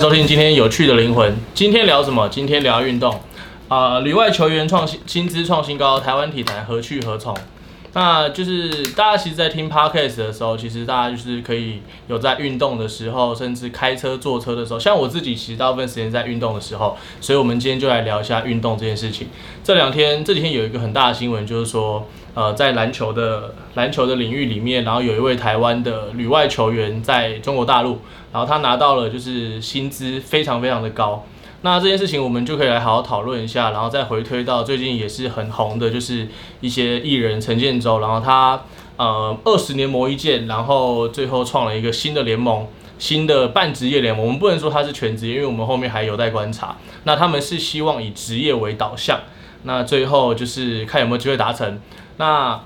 收听今天有趣的灵魂。今天聊什么？今天聊运动。啊、呃，旅外球员创新薪资创新高，台湾体坛何去何从？那就是大家其实，在听 podcast 的时候，其实大家就是可以有在运动的时候，甚至开车、坐车的时候。像我自己，其实大部分时间在运动的时候。所以，我们今天就来聊一下运动这件事情。这两天、这几天有一个很大的新闻，就是说，呃，在篮球的篮球的领域里面，然后有一位台湾的旅外球员在中国大陆。然后他拿到了，就是薪资非常非常的高。那这件事情我们就可以来好好讨论一下，然后再回推到最近也是很红的，就是一些艺人陈建州，然后他呃二十年磨一剑，然后最后创了一个新的联盟，新的半职业联盟。我们不能说他是全职业，因为我们后面还有待观察。那他们是希望以职业为导向，那最后就是看有没有机会达成。那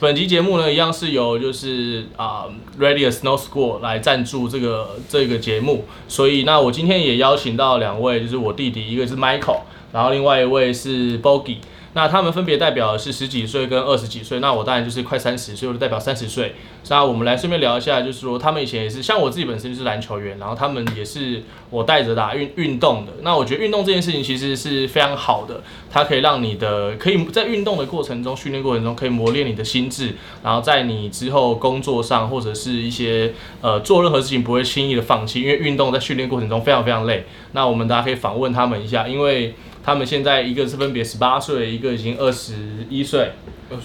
本集节目呢，一样是由就是啊、呃、Radius Snow School 来赞助这个这个节目，所以那我今天也邀请到两位，就是我弟弟，一个是 Michael，然后另外一位是 Bogi。那他们分别代表的是十几岁跟二十几岁，那我当然就是快三十，所以我就代表三十岁。那我们来顺便聊一下，就是说他们以前也是像我自己本身就是篮球员，然后他们也是我带着打运运动的。那我觉得运动这件事情其实是非常好的，它可以让你的可以在运动的过程中、训练过程中可以磨练你的心智，然后在你之后工作上或者是一些呃做任何事情不会轻易的放弃，因为运动在训练过程中非常非常累。那我们大家可以访问他们一下，因为。他们现在一个是分别十八岁，一个已经二十一岁，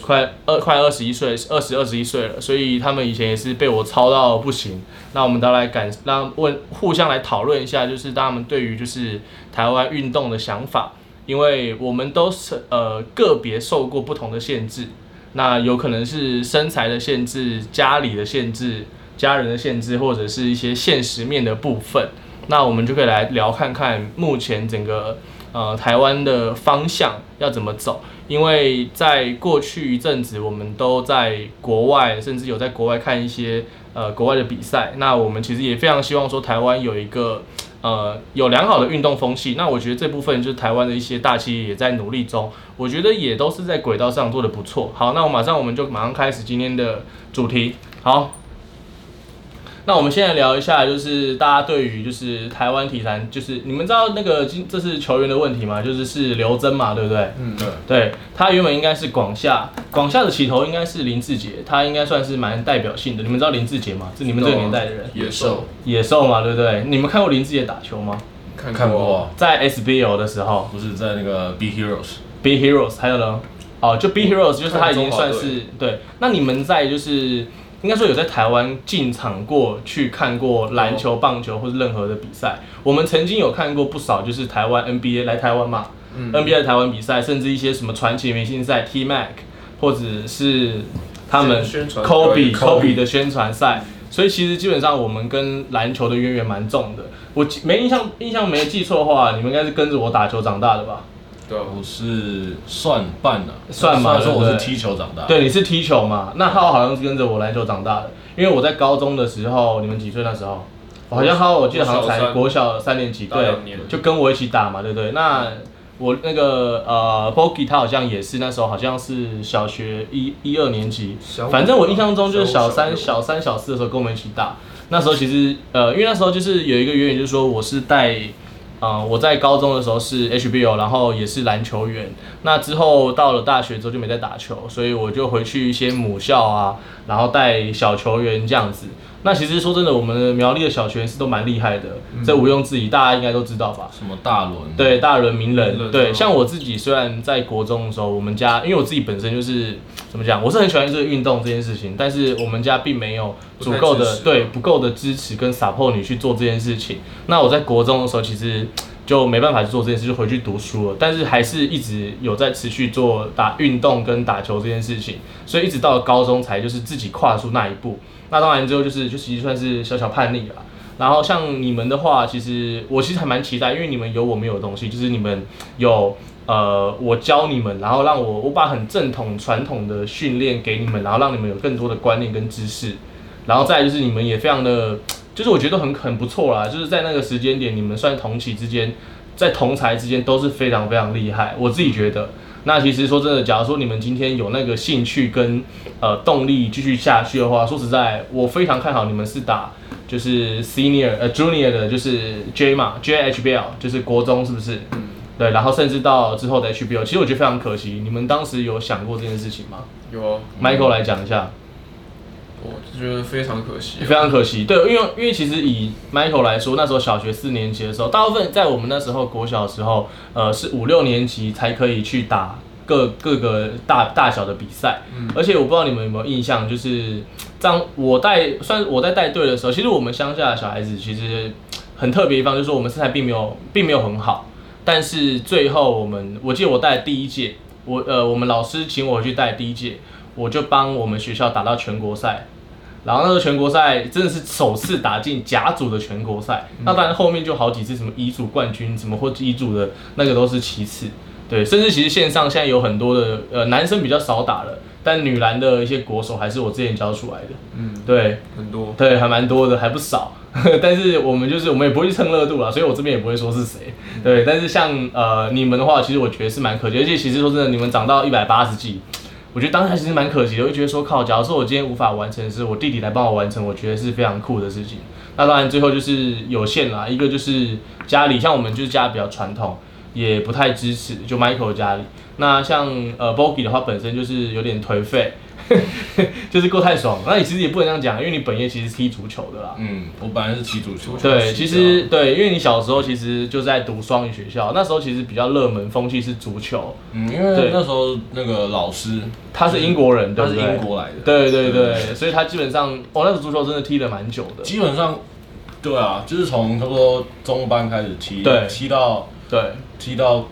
快二快二十一岁，二十二十一岁了。所以他们以前也是被我操到不行。那我们都来感让问互相来讨论一下，就是他们对于就是台湾运动的想法，因为我们都是呃个别受过不同的限制，那有可能是身材的限制、家里的限制、家人的限制，或者是一些现实面的部分。那我们就可以来聊看看目前整个。呃，台湾的方向要怎么走？因为在过去一阵子，我们都在国外，甚至有在国外看一些呃国外的比赛。那我们其实也非常希望说，台湾有一个呃有良好的运动风气。那我觉得这部分就是台湾的一些大企业也在努力中，我觉得也都是在轨道上做得不错。好，那我马上我们就马上开始今天的主题。好。那我们现在聊一下，就是大家对于就是台湾体坛，就是你们知道那个今这是球员的问题吗？就是是刘铮嘛，对不对？嗯，对。对，他原本应该是广厦，广厦的起头应该是林志杰，他应该算是蛮代表性的。你们知道林志杰吗？是你们这个年代的人。野兽。野兽嘛，对不对？你们看过林志杰打球吗？看看过，在 SBL 的时候，不是在那个 B Heroes。B Heroes 还有呢？哦，就 B Heroes 就是他已经算是对。那你们在就是。应该说有在台湾进场过去看过篮球、棒球或者任何的比赛。我们曾经有看过不少，就是台湾 NBA 来台湾嘛、嗯、，NBA 的台湾比赛，甚至一些什么传奇明星赛，T Mac，或者是他们 Kobe Kobe 的宣传赛。所以其实基本上我们跟篮球的渊源蛮重的。我没印象，印象没记错的话，你们应该是跟着我打球长大的吧？对，我是算半啊，算嘛，说我是踢球长大。对，你是踢球嘛？那浩好像是跟着我篮球长大的，因为我在高中的时候，你们几岁那时候？好像浩，我记得好像才国小三年级，对，就跟我一起打嘛，对不对？那我那个呃，Bogi 他好像也是那时候好像是小学一一二年级，反正我印象中就是小三小三小四的时候跟我们一起打。那时候其实呃，因为那时候就是有一个原因，就是说我是带。啊、嗯，我在高中的时候是 HBO，然后也是篮球员。那之后到了大学之后就没再打球，所以我就回去一些母校啊，然后带小球员这样子。那其实说真的，我们的苗栗的小球员是都蛮厉害的，这毋庸置疑，大家应该都知道吧？什么大轮？对，大轮名人。对，像我自己虽然在国中的时候，我们家因为我自己本身就是怎么讲，我是很喜欢这个运动这件事情，但是我们家并没有足够的对不够的支持跟 support 你去做这件事情。那我在国中的时候，其实就没办法去做这件事，就回去读书了。但是还是一直有在持续做打运动跟打球这件事情，所以一直到了高中才就是自己跨出那一步。那当然之后就是就其实算是小小叛逆了。然后像你们的话，其实我其实还蛮期待，因为你们有我没有的东西，就是你们有呃我教你们，然后让我我把很正统传统的训练给你们，然后让你们有更多的观念跟知识。然后再就是你们也非常的，就是我觉得很很不错啦，就是在那个时间点，你们算同期之间，在同才之间都是非常非常厉害，我自己觉得。那其实说真的，假如说你们今天有那个兴趣跟呃动力继续下去的话，说实在，我非常看好你们是打就是 senior 呃 junior 的，就是 J 嘛，JHBL 就是国中是不是？嗯。对，然后甚至到之后的 HBL，其实我觉得非常可惜。你们当时有想过这件事情吗？有哦。Michael 来讲一下。我觉得非常可惜。非常可惜，对，因为因为其实以 Michael 来说，那时候小学四年级的时候，大部分在我们那时候国小的时候，呃，是五六年级才可以去打各各个大大小的比赛。嗯。而且我不知道你们有没有印象，就是当我带算我在带队的时候，其实我们乡下的小孩子其实很特别一方，就是说我们身材并没有并没有很好。但是最后我们，我记得我带第一届，我呃我们老师请我去带第一届，我就帮我们学校打到全国赛，然后那个全国赛真的是首次打进甲组的全国赛，嗯、那当然后面就好几次什么乙组冠军，什么或乙组的那个都是其次，对，甚至其实线上现在有很多的呃男生比较少打了，但女篮的一些国手还是我之前教出来的，嗯，对，很多，对，还蛮多的，还不少。但是我们就是我们也不会去蹭热度啦，所以我这边也不会说是谁。对，但是像呃你们的话，其实我觉得是蛮可惜，而且其实说真的，你们长到一百八十几，我觉得当时其实蛮可惜的，我就觉得说靠，假如说我今天无法完成，是我弟弟来帮我完成，我觉得是非常酷的事情。那当然最后就是有限啦，一个就是家里像我们就是家比较传统，也不太支持，就 Michael 家里。那像呃 Bogi 的话，本身就是有点颓废。就是过太爽，那你其实也不能这样讲，因为你本业其实是踢足球的啦。嗯，我本来是踢足球。对，其实对，因为你小时候其实就在读双语学校，那时候其实比较热门风气是足球。嗯，因为那时候那个老师他是英国人？他是英国来的。对对对，所以他基本上，哦，那个足球真的踢了蛮久的。基本上，对啊，就是从差不多中班开始踢，对，踢到对，踢到。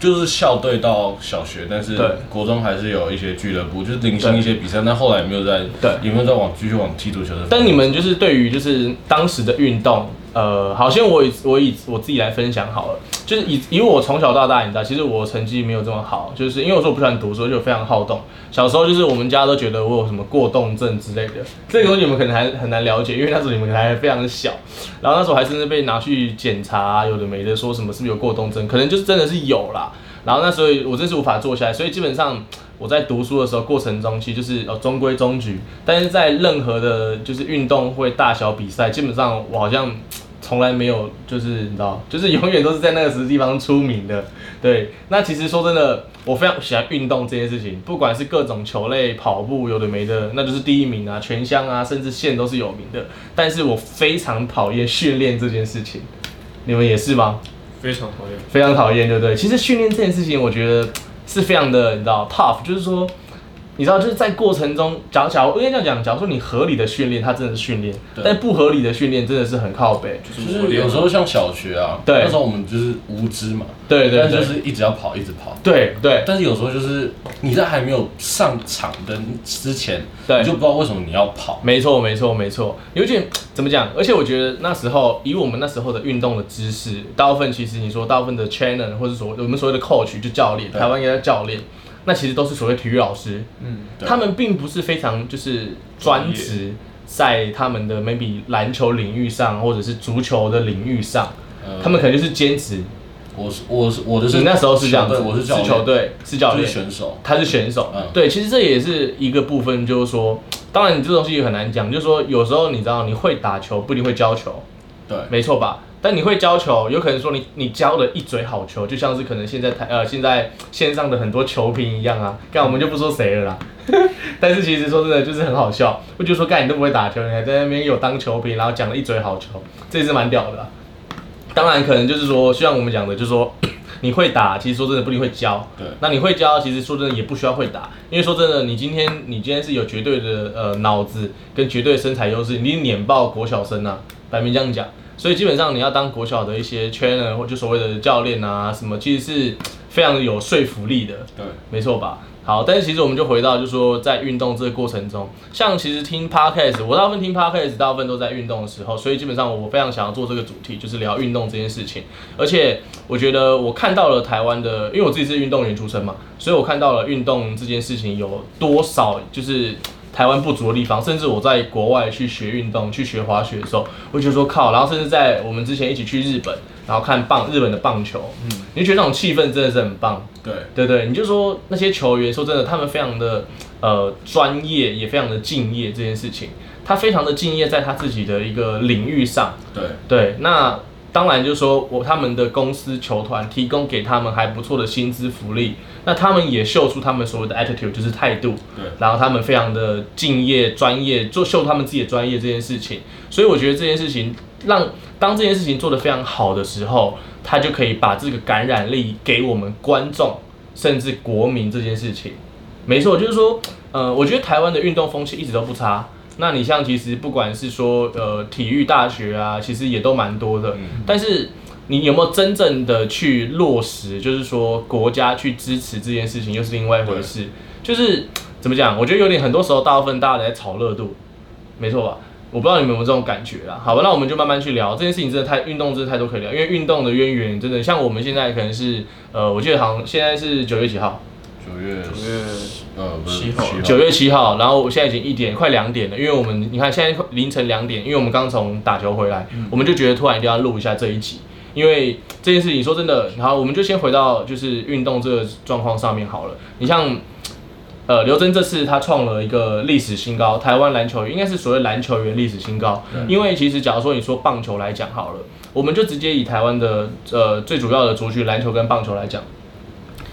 就是校队到小学，但是国中还是有一些俱乐部，就是零星一些比赛，但后来也没有在，对，也没有在往继续往踢足球的。但你们就是对于就是当时的运动。呃，好，像我以我以我自己来分享好了，就是以以我从小到大，你知道，其实我成绩没有这么好，就是因为我说我不喜欢读书，就非常好动。小时候就是我们家都觉得我有什么过动症之类的，这个东西你们可能还很难了解，因为那时候你们还非常小，然后那时候还甚至被拿去检查，有的没的，说什么是不是有过动症，可能就是真的是有啦。然后那时候我真是无法坐下来，所以基本上我在读书的时候过程中，其实就是呃中规中矩，但是在任何的就是运动会大小比赛，基本上我好像。从来没有，就是你知道，就是永远都是在那个时地方出名的。对，那其实说真的，我非常喜欢运动这件事情，不管是各种球类、跑步，有的没的，那就是第一名啊，全乡啊，甚至县都是有名的。但是我非常讨厌训练这件事情，你们也是吗？非常讨厌，非常讨厌，对不对？其实训练这件事情，我觉得是非常的，你知道，tough，就是说。你知道，就是在过程中，假如假如我跟你这样讲，假如说你合理的训练，它真的是训练；但不合理的训练，真的是很靠北。就是有时候像小学啊，对，那时候我们就是无知嘛，对对，但就是一直要跑，一直跑。对对。但是有时候就是你在还没有上场的之前，对，你就不知道为什么你要跑。没错没错没错，有点怎么讲？而且我觉得那时候以我们那时候的运动的知识，大部分其实你说大部分的 trainer 或者所谓我们所谓的 coach 就教练，台湾应该叫教练。那其实都是所谓体育老师，嗯，他们并不是非常就是专职在他们的 maybe 篮球领域上，或者是足球的领域上，他们可能就是兼职。我是我是我的是你那时候是这样子，我是球队是教练，选手，他是选手，嗯，对，其实这也是一个部分，就是说，当然你这东西也很难讲，就是说有时候你知道你会打球不一定会教球，对，没错吧？但你会教球，有可能说你你教了一嘴好球，就像是可能现在台呃现在线上的很多球评一样啊，干我们就不说谁了啦。但是其实说真的就是很好笑，我就说干你都不会打球，你还在那边有当球评，然后讲了一嘴好球，这也是蛮屌的啦。当然可能就是说，就像我们讲的，就是说 你会打，其实说真的不一定会教。对。那你会教，其实说真的也不需要会打，因为说真的，你今天你今天是有绝对的呃脑子跟绝对的身材优势，你碾爆国小生啊，摆明这样讲。所以基本上你要当国小的一些 trainer 或就所谓的教练啊什么，其实是非常有说服力的。对，没错吧？好，但是其实我们就回到，就是说在运动这个过程中，像其实听 podcast，我大部分听 podcast，大部分都在运动的时候，所以基本上我非常想要做这个主题，就是聊运动这件事情。而且我觉得我看到了台湾的，因为我自己是运动员出身嘛，所以我看到了运动这件事情有多少就是。台湾不足的地方，甚至我在国外去学运动、去学滑雪的时候，我就说靠，然后甚至在我们之前一起去日本，然后看棒日本的棒球，嗯，你就觉得那种气氛真的是很棒，对对对，你就说那些球员，说真的，他们非常的呃专业，也非常的敬业这件事情。他非常的敬业在他自己的一个领域上。对对，那当然就是说我他们的公司球团提供给他们还不错的薪资福利，那他们也秀出他们所谓的 attitude，就是态度。对，然后他们非常的敬业、专业，做秀他们自己的专业这件事情。所以我觉得这件事情让当这件事情做得非常好的时候，他就可以把这个感染力给我们观众，甚至国民这件事情。没错，就是说，呃，我觉得台湾的运动风气一直都不差。那你像其实不管是说呃体育大学啊，其实也都蛮多的。嗯。但是你有没有真正的去落实，就是说国家去支持这件事情，又是另外一回事。就是怎么讲？我觉得有点很多时候大部分大家在炒热度，没错吧？我不知道你们有没有这种感觉啦。好吧，那我们就慢慢去聊这件事情，真的太运动，真的太多可以聊。因为运动的渊源真的像我们现在可能是呃，我记得好像现在是九月几号？九月九月呃七号。九月七号，然后我现在已经一点快两点了，因为我们你看现在凌晨两点，因为我们刚从打球回来，嗯，我们就觉得突然一定要录一下这一集，因为这件事情说真的，然后我们就先回到就是运动这个状况上面好了。你像。呃，刘真这次他创了一个历史新高，台湾篮球员应该是所谓篮球员历史新高。因为其实假如说你说棒球来讲好了，我们就直接以台湾的呃最主要的族群篮球跟棒球来讲，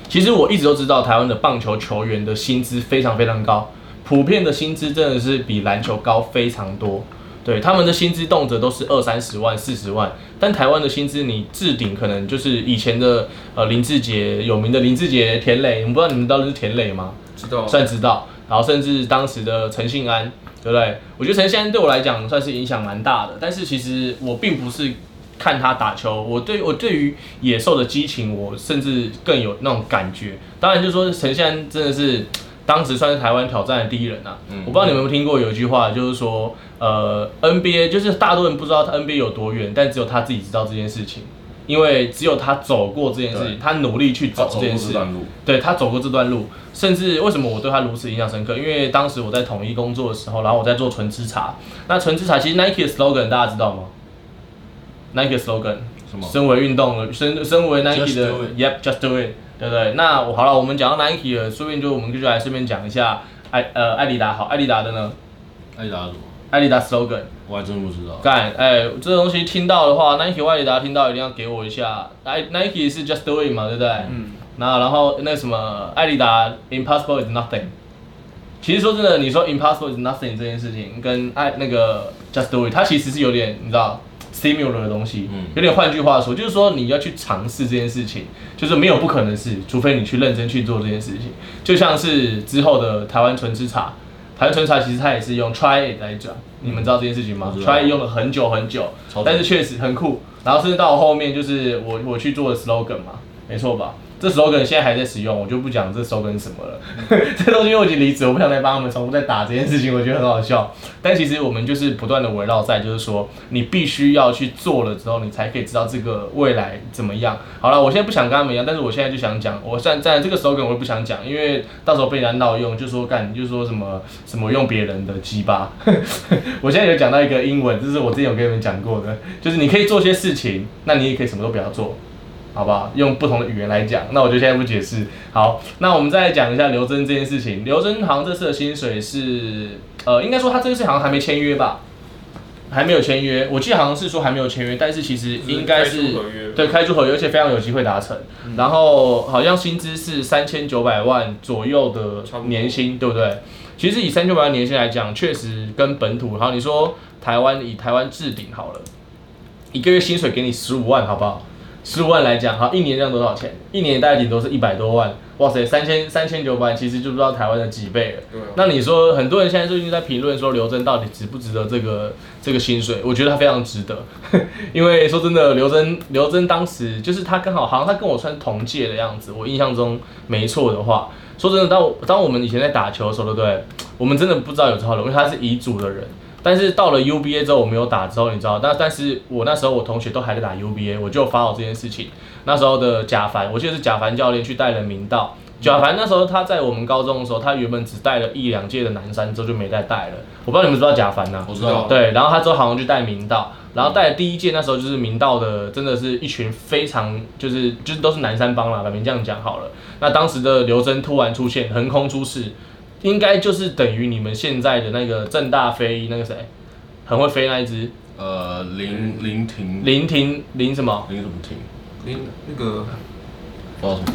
其实我一直都知道台湾的棒球球员的薪资非常非常高，普遍的薪资真的是比篮球高非常多。对，他们的薪资动辄都是二三十万、四十万，但台湾的薪资你置顶可能就是以前的呃林志杰有名的林志杰、田垒，我不知道你们知道是田磊吗？知道，算知道，然后甚至当时的陈信安，对不对？我觉得陈信安对我来讲算是影响蛮大的，但是其实我并不是看他打球，我对我对于野兽的激情，我甚至更有那种感觉。当然，就是说陈信安真的是当时算是台湾挑战的第一人啊。嗯，我不知道你们有没有听过有一句话，就是说，呃，NBA 就是大多人不知道他 NBA 有多远，但只有他自己知道这件事情。因为只有他走过这件事情，他努力去走这件事，对，他走过这段路，甚至为什么我对他如此印象深刻？因为当时我在统一工作的时候，然后我在做纯吃茶。那纯吃茶其实 Nike 的 slogan 大家知道吗？Nike 的 slogan 什么？身为运动，身身为 Nike 的，Yep，just do it，对不对？那我好了，我们讲到 Nike 了，顺便就我们就来顺便讲一下艾呃艾迪达好，艾迪达的呢？艾迪达什么？艾迪达 slogan。我还真不知道。干，哎、欸，这东西听到的话，Nike 外里大家听到一定要给我一下。Nike 是 Just Do It 嘛，对不对？嗯。那然后那什么，艾迪达 Impossible is nothing。其实说真的，你说 Impossible is nothing 这件事情，跟爱那个 Just Do It，它其实是有点你知道 similar 的东西。嗯。有点换句话说，就是说你要去尝试这件事情，就是没有不可能的事，除非你去认真去做这件事情。就像是之后的台湾纯吃茶。台湾纯茶其实它也是用 try it 来讲，你们知道这件事情吗？try it 用了很久很久，但是确实很酷。然后甚至到后面就是我我去做的 slogan 嘛，没错吧？这 slogan 现在还在使用，我就不讲这 slogan 什么了。这东西我已经离职，我不想再帮他们重复再打这件事情，我觉得很好笑。但其实我们就是不断的围绕在，就是说你必须要去做了之后，你才可以知道这个未来怎么样。好了，我现在不想跟他们一样，但是我现在就想讲，我现在这个 slogan 我也不想讲，因为到时候被人家闹用，就说干，就说什么什么用别人的鸡巴。我现在有讲到一个英文，这是我之前有跟你们讲过的，就是你可以做些事情，那你也可以什么都不要做。好不好？用不同的语言来讲，那我就现在不解释。好，那我们再讲一下刘真这件事情。刘真好像这次的薪水是，呃，应该说他这次好像还没签约吧？还没有签约。我记得好像是说还没有签约，但是其实应该是，是对开出合约，而且非常有机会达成。嗯、然后好像薪资是三千九百万左右的年薪，对不对？其实以三千九百万年薪来讲，确实跟本土，好，你说台湾以台湾置顶好了，一个月薪水给你十五万，好不好？十五万来讲，好，一年这样多少钱？一年大概顶多是一百多万。哇塞，三千三千九百万，其实就不知道台湾的几倍了。对。那你说，很多人现在最近在评论说刘真到底值不值得这个这个薪水？我觉得他非常值得，因为说真的，刘真刘真当时就是他刚好好像他跟我算同届的样子，我印象中没错的话，说真的，当我当我们以前在打球的时候，对不对？我们真的不知道有这号人，因为他是乙组的人。但是到了 UBA 之后，我没有打之后，你知道，但但是我那时候我同学都还在打 UBA，我就发好这件事情。那时候的贾凡，我记得是贾凡教练去带了明道。贾凡那时候他在我们高中的时候，他原本只带了一两届的南山，之后就没再带了。我不知道你们知道贾凡呐？我知道。对，然后他之后好像就带明道，然后带了第一届那时候就是明道的，真的是一群非常就是就是都是南山帮啦，把名这样讲好了。那当时的刘真突然出现，横空出世。应该就是等于你们现在的那个正大飞那个谁，很会飞那一只。呃，林林婷。林婷林什么？林什么婷？林那个。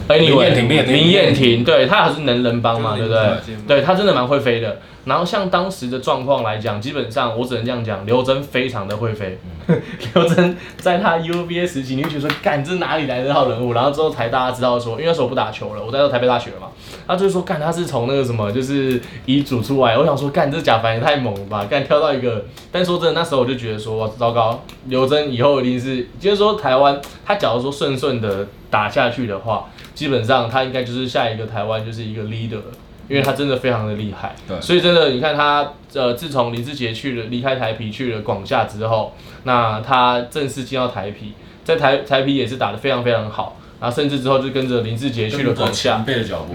哎，林彦廷，林彦廷，对他还是能人帮嘛，对不对？对他真的蛮会飞的。然后像当时的状况来讲，基本上我只能这样讲，刘真非常的会飞。刘真在他 UVA 时期，你会觉得说，干这哪里来的这号人物？然后之后才大家知道说，因为那时候我不打球了，我在台北大学了嘛。他就是说，干他是从那个什么，就是乙组出来。我想说，干这甲凡也太猛了吧，干跳到一个。但说真的，那时候我就觉得说，哇，糟糕，刘真以后一定是，就是说台湾，他假如说顺顺的打下去的话，基本上他应该就是下一个台湾就是一个 leader。因为他真的非常的厉害，对，所以真的你看他，呃，自从林志杰去了离开台啤去了广厦之后，那他正式进到台啤，在台台啤也是打得非常非常好，然后甚至之后就跟着林志杰去了广厦，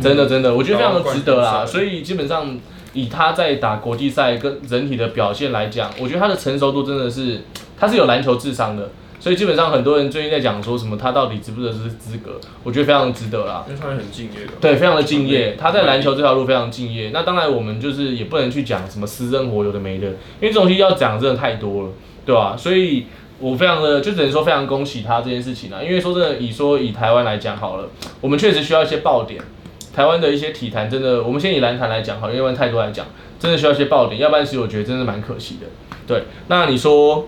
真的真的，我觉得非常的值得啦。所以基本上以他在打国际赛跟整体的表现来讲，我觉得他的成熟度真的是，他是有篮球智商的。所以基本上很多人最近在讲说什么他到底值不值这资格，我觉得非常值得啦。因为他很敬业的。对，非常的敬业。他在篮球这条路非常敬业。那当然我们就是也不能去讲什么私生活有的没的，因为这种东西要讲真的太多了，对吧？所以我非常的就只能说非常恭喜他这件事情啦。因为说真的，以说以台湾来讲好了，我们确实需要一些爆点。台湾的一些体坛真的，我们先以篮坛来讲好，因为太多来讲，真的需要一些爆点，要不然其实我觉得真的蛮可惜的。对，那你说？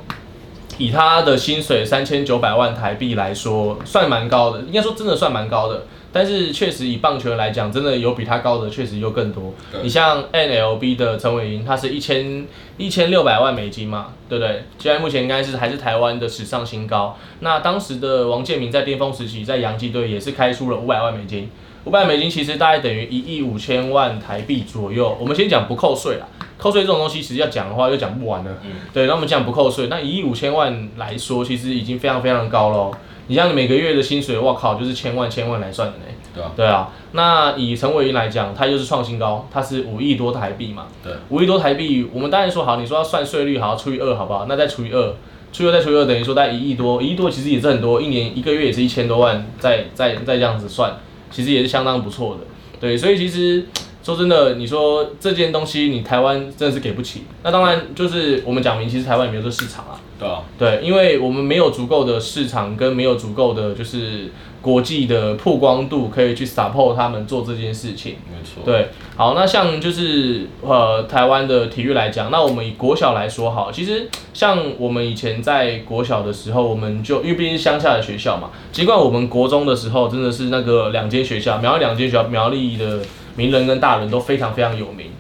以他的薪水三千九百万台币来说，算蛮高的，应该说真的算蛮高的。但是确实以棒球来讲，真的有比他高的，确实又更多。你像 NLB 的陈伟霆，他是一千一千六百万美金嘛，对不对？现在目前应该是还是台湾的史上新高。那当时的王建民在巅峰时期，在洋基队也是开出了五百万美金。五百美金其实大概等于一亿五千万台币左右。我们先讲不扣税啦。扣税这种东西，其实要讲的话又讲不完了。嗯，对，那我们讲不扣税，那一亿五千万来说，其实已经非常非常高喽。你像你每个月的薪水，我靠，就是千万千万来算的呢。对啊，对啊。那以陈伟殷来讲，他就是创新高，他是五亿多台币嘛。对，五亿多台币，我们当然说好，你说要算税率，好，除以二，好不好？那再除以二，除以二再除以二，等于说大概一亿多，一亿多其实也是很多，一年一个月也是一千多万，再再再这样子算，其实也是相当不错的。对，所以其实。说真的，你说这件东西你台湾真的是给不起。那当然就是我们讲明，其实台湾也没有这市场啊。对啊。对，因为我们没有足够的市场，跟没有足够的就是国际的曝光度，可以去 support 他们做这件事情。没错。对，好，那像就是呃台湾的体育来讲，那我们以国小来说好，其实像我们以前在国小的时候，我们就因为毕竟是乡下的学校嘛，尽管我们国中的时候真的是那个两间学校，苗栗两间学校，苗栗的。名人跟大人都非常非常有名，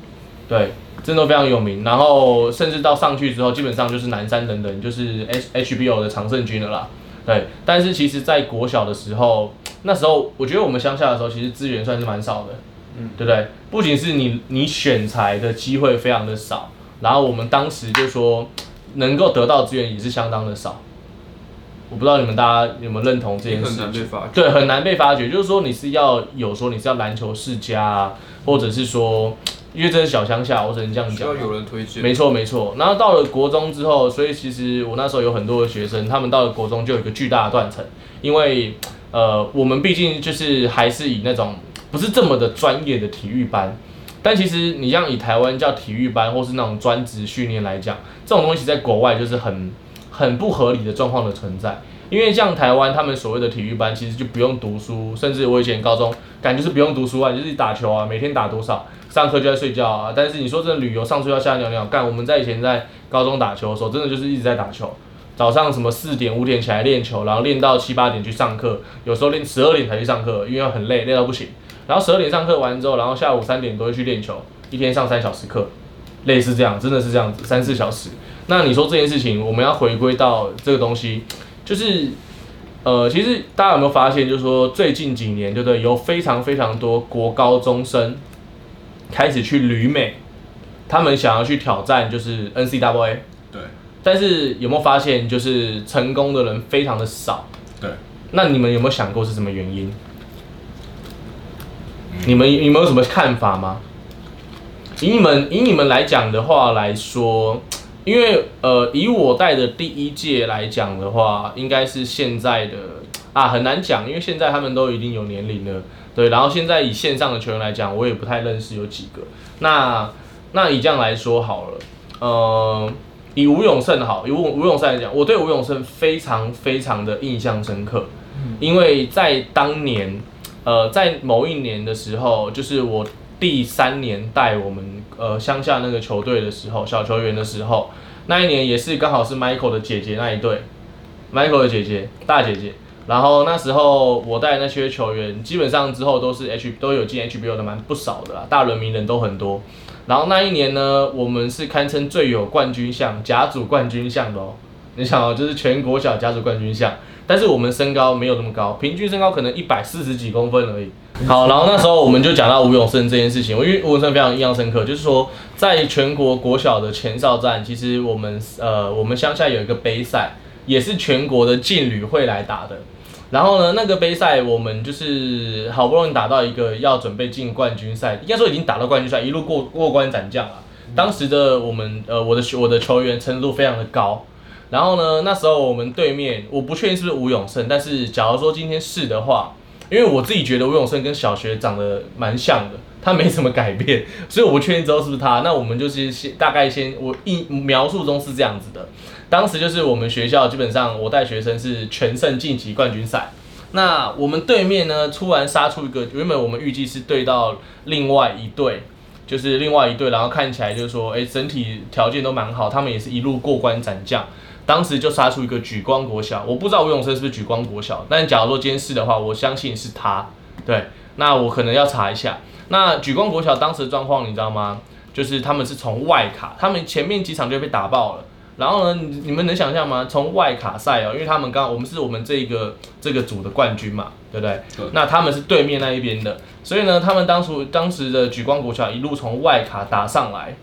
对，真的非常有名。然后甚至到上去之后，基本上就是南山等等，就是 H HBO 的常胜军了啦。对，但是其实，在国小的时候，那时候我觉得我们乡下的时候，其实资源算是蛮少的，嗯，对不对？不仅是你你选材的机会非常的少，然后我们当时就说能够得到资源也是相当的少。我不知道你们大家有没有认同这件事情？很难被发掘。对，很难被发掘。就是说，你是要有说你是要篮球世家啊，或者是说，因为这是小乡下，我只能这样讲。需要有人推荐。没错，没错。然后到了国中之后，所以其实我那时候有很多的学生，他们到了国中就有一个巨大的断层，因为呃，我们毕竟就是还是以那种不是这么的专业的体育班，但其实你像以台湾叫体育班或是那种专职训练来讲，这种东西在国外就是很。很不合理的状况的存在，因为像台湾他们所谓的体育班，其实就不用读书，甚至我以前高中感觉是不用读书啊，就是打球啊，每天打多少，上课就在睡觉啊。但是你说真的旅游上睡觉下尿尿干，我们在以前在高中打球的时候，真的就是一直在打球，早上什么四点五点起来练球，然后练到七八点去上课，有时候练十二点才去上课，因为很累，累到不行。然后十二点上课完之后，然后下午三点都会去练球，一天上三小时课，类似这样，真的是这样子，三四小时。那你说这件事情，我们要回归到这个东西，就是，呃，其实大家有没有发现，就是说最近几年，对不对？有非常非常多国高中生开始去旅美，他们想要去挑战，就是 N C W A。对。但是有没有发现，就是成功的人非常的少？对。那你们有没有想过是什么原因？嗯、你们你们有什么看法吗？以你们以你们来讲的话来说。因为呃，以我带的第一届来讲的话，应该是现在的啊，很难讲，因为现在他们都已经有年龄了，对。然后现在以线上的球员来讲，我也不太认识有几个。那那以这样来说好了，呃，以吴永胜好，以吴吴永胜来讲，我对吴永胜非常非常的印象深刻，因为在当年，呃，在某一年的时候，就是我第三年带我们呃乡下那个球队的时候，小球员的时候，那一年也是刚好是 Michael 的姐姐那一队，Michael 的姐姐大姐姐。然后那时候我带那些球员，基本上之后都是 H 都有进 HBO 的蛮不少的啦，大轮名人都很多。然后那一年呢，我们是堪称最有冠军相甲组冠军相的哦。你想哦，就是全国小甲组冠军相，但是我们身高没有那么高，平均身高可能一百四十几公分而已。好，然后那时候我们就讲到吴永胜这件事情，我因为吴永胜非常印象深刻，就是说在全国国小的前哨战，其实我们呃我们乡下有一个杯赛，也是全国的劲旅会来打的。然后呢，那个杯赛我们就是好不容易打到一个要准备进冠军赛，应该说已经打到冠军赛，一路过过关斩将了。当时的我们，呃，我的我的球员程度非常的高。然后呢，那时候我们对面，我不确定是不是吴永胜，但是假如说今天是的话，因为我自己觉得吴永胜跟小学长得蛮像的，他没什么改变，所以我不确定之后是不是他。那我们就是先大概先我一描述中是这样子的。当时就是我们学校基本上我带学生是全胜晋级冠军赛，那我们对面呢突然杀出一个，原本我们预计是对到另外一队，就是另外一队，然后看起来就是说，哎，整体条件都蛮好，他们也是一路过关斩将。当时就杀出一个举光国小，我不知道吴永生是不是举光国小，但假如说今天是的话，我相信是他。对，那我可能要查一下。那举光国小当时的状况你知道吗？就是他们是从外卡，他们前面几场就被打爆了。然后呢，你们能想象吗？从外卡赛哦，因为他们刚刚我们是我们这个这个组的冠军嘛，对不对？对。那他们是对面那一边的，所以呢，他们当初当时的举光国小一路从外卡打上来，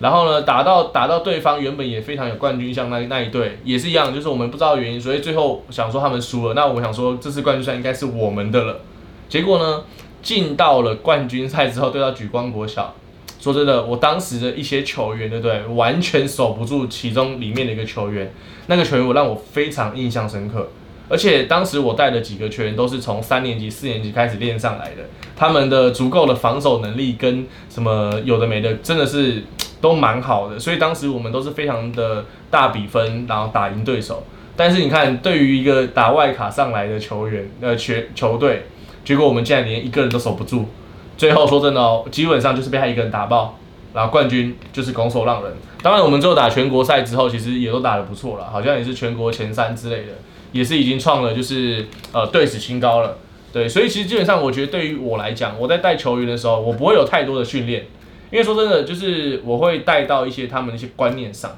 然后呢，打到打到对方原本也非常有冠军相那那一队也是一样，就是我们不知道原因，所以最后想说他们输了。那我想说这次冠军赛应该是我们的了。结果呢，进到了冠军赛之后，对到举光国小。说真的，我当时的一些球员，对不对？完全守不住其中里面的一个球员，那个球员我让我非常印象深刻。而且当时我带的几个球员都是从三年级、四年级开始练上来的，他们的足够的防守能力跟什么有的没的，真的是都蛮好的。所以当时我们都是非常的大比分，然后打赢对手。但是你看，对于一个打外卡上来的球员，呃，球球队，结果我们竟然连一个人都守不住。最后说真的哦，基本上就是被他一个人打爆，然后冠军就是拱手让人。当然，我们最后打全国赛之后，其实也都打得不错了，好像也是全国前三之类的，也是已经创了就是呃队史新高了。对，所以其实基本上我觉得对于我来讲，我在带球员的时候，我不会有太多的训练，因为说真的，就是我会带到一些他们的一些观念上，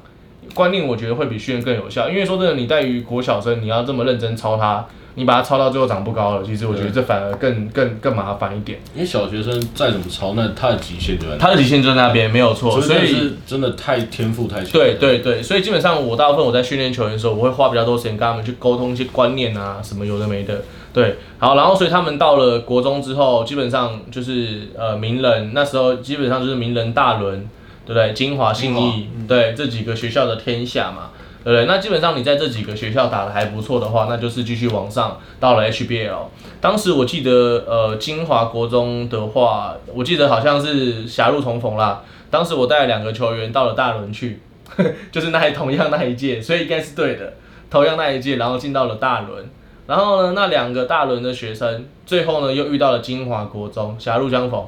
观念我觉得会比训练更有效。因为说真的，你在于国小生，你要这么认真操他。你把他抄到最后长不高了，其实我觉得这反而更更更麻烦一点。因为小学生再怎么抄，那他的极限就在他的极限就在那边，没有错。所以是真的太天赋太强。对对对，所以基本上我大部分我在训练球员的时候，我会花比较多时间跟他们去沟通一些观念啊，什么有的没的。对，好，然后所以他们到了国中之后，基本上就是呃名人，那时候基本上就是名人大轮，对不对？金华信义，对这几个学校的天下嘛。对不，对，那基本上你在这几个学校打的还不错的话，那就是继续往上到了 HBL。当时我记得，呃，金华国中的话，我记得好像是狭路重逢啦。当时我带了两个球员到了大轮去，就是那同样那一届，所以应该是对的，同样那一届，然后进到了大轮。然后呢，那两个大轮的学生，最后呢又遇到了金华国中，狭路相逢。